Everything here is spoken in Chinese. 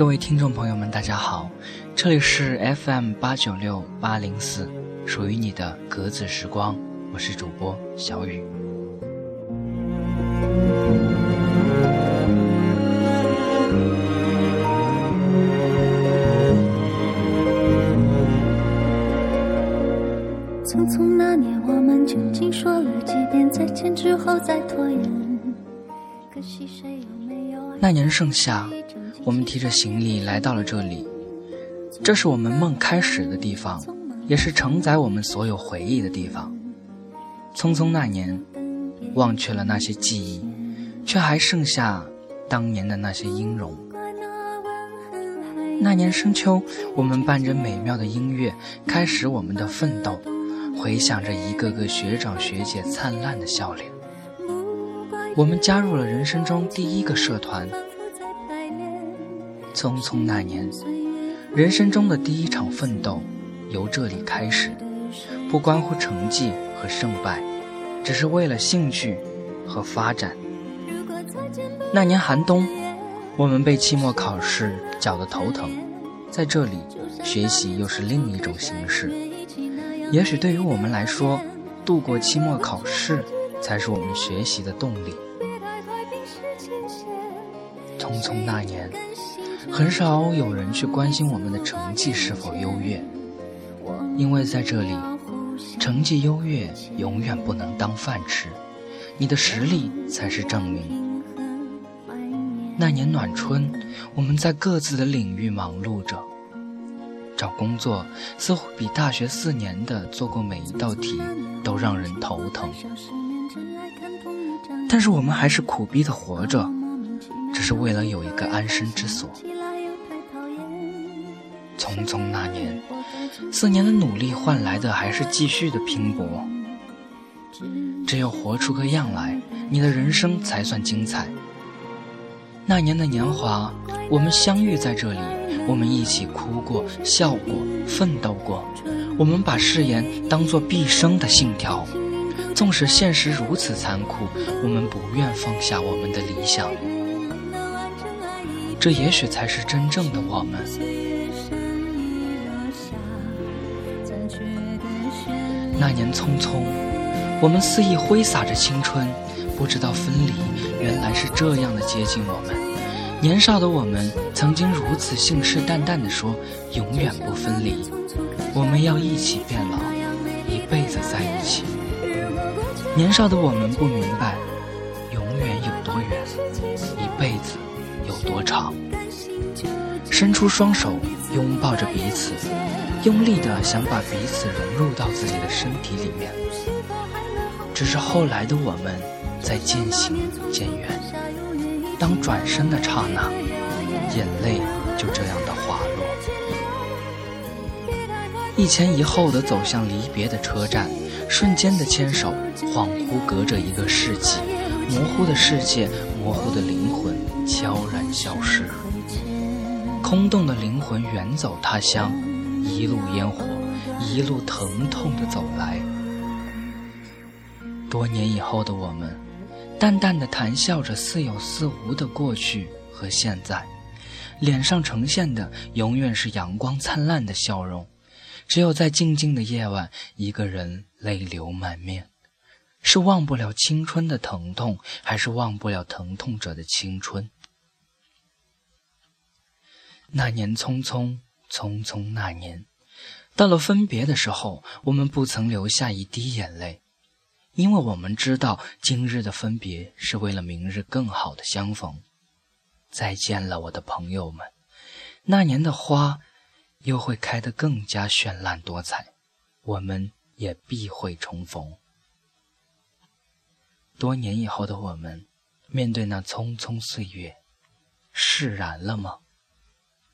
各位听众朋友们，大家好，这里是 FM 八九六八零四，属于你的格子时光，我是主播小雨。匆匆那年，我们究竟说了几遍再见之后再拖延？那年盛夏，我们提着行李来到了这里，这是我们梦开始的地方，也是承载我们所有回忆的地方。匆匆那年，忘却了那些记忆，却还剩下当年的那些音容。那年深秋，我们伴着美妙的音乐，开始我们的奋斗，回想着一个个学长学姐灿烂的笑脸。我们加入了人生中第一个社团。匆匆那年，人生中的第一场奋斗由这里开始，不关乎成绩和胜败，只是为了兴趣和发展。那年寒冬，我们被期末考试搅得头疼，在这里学习又是另一种形式。也许对于我们来说，度过期末考试才是我们学习的动力。匆匆那年，很少有人去关心我们的成绩是否优越，因为在这里，成绩优越永远不能当饭吃，你的实力才是证明。那年暖春，我们在各自的领域忙碌着，找工作似乎比大学四年的做过每一道题都让人头疼，但是我们还是苦逼的活着。只是为了有一个安身之所。匆匆那年，四年的努力换来的还是继续的拼搏。只有活出个样来，你的人生才算精彩。那年的年华，我们相遇在这里，我们一起哭过、笑过、奋斗过，我们把誓言当作毕生的信条。纵使现实如此残酷，我们不愿放下我们的理想。这也许才是真正的我们。那年匆匆，我们肆意挥洒着青春，不知道分离原来是这样的接近我们。年少的我们曾经如此信誓旦旦地说，永远不分离，我们要一起变老，一辈子在一起。年少的我们不明白，永远有多远，一辈子。有多长？伸出双手，拥抱着彼此，用力的想把彼此融入到自己的身体里面。只是后来的我们，在渐行渐远。当转身的刹那，眼泪就这样的滑落。一前一后的走向离别的车站，瞬间的牵手，恍惚隔着一个世纪，模糊的世界，模糊的灵魂。悄然消失，空洞的灵魂远走他乡，一路烟火，一路疼痛的走来。多年以后的我们，淡淡的谈笑着似有似无的过去和现在，脸上呈现的永远是阳光灿烂的笑容。只有在静静的夜晚，一个人泪流满面，是忘不了青春的疼痛，还是忘不了疼痛者的青春？那年匆匆匆匆那年，到了分别的时候，我们不曾留下一滴眼泪，因为我们知道今日的分别是为了明日更好的相逢。再见了，我的朋友们，那年的花又会开得更加绚烂多彩，我们也必会重逢。多年以后的我们，面对那匆匆岁月，释然了吗？